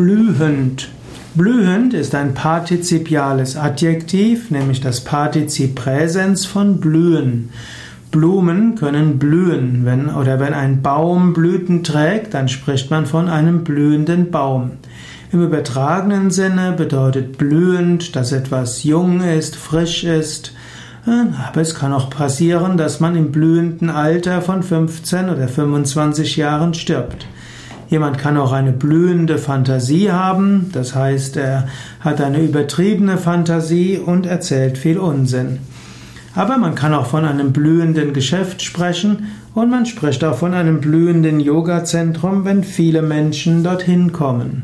blühend. Blühend ist ein partizipiales Adjektiv, nämlich das Partizip Präsens von blühen. Blumen können blühen, wenn, oder wenn ein Baum Blüten trägt, dann spricht man von einem blühenden Baum. Im übertragenen Sinne bedeutet blühend, dass etwas jung ist, frisch ist, aber es kann auch passieren, dass man im blühenden Alter von 15 oder 25 Jahren stirbt. Jemand kann auch eine blühende Fantasie haben, das heißt, er hat eine übertriebene Fantasie und erzählt viel Unsinn. Aber man kann auch von einem blühenden Geschäft sprechen und man spricht auch von einem blühenden Yoga-Zentrum, wenn viele Menschen dorthin kommen.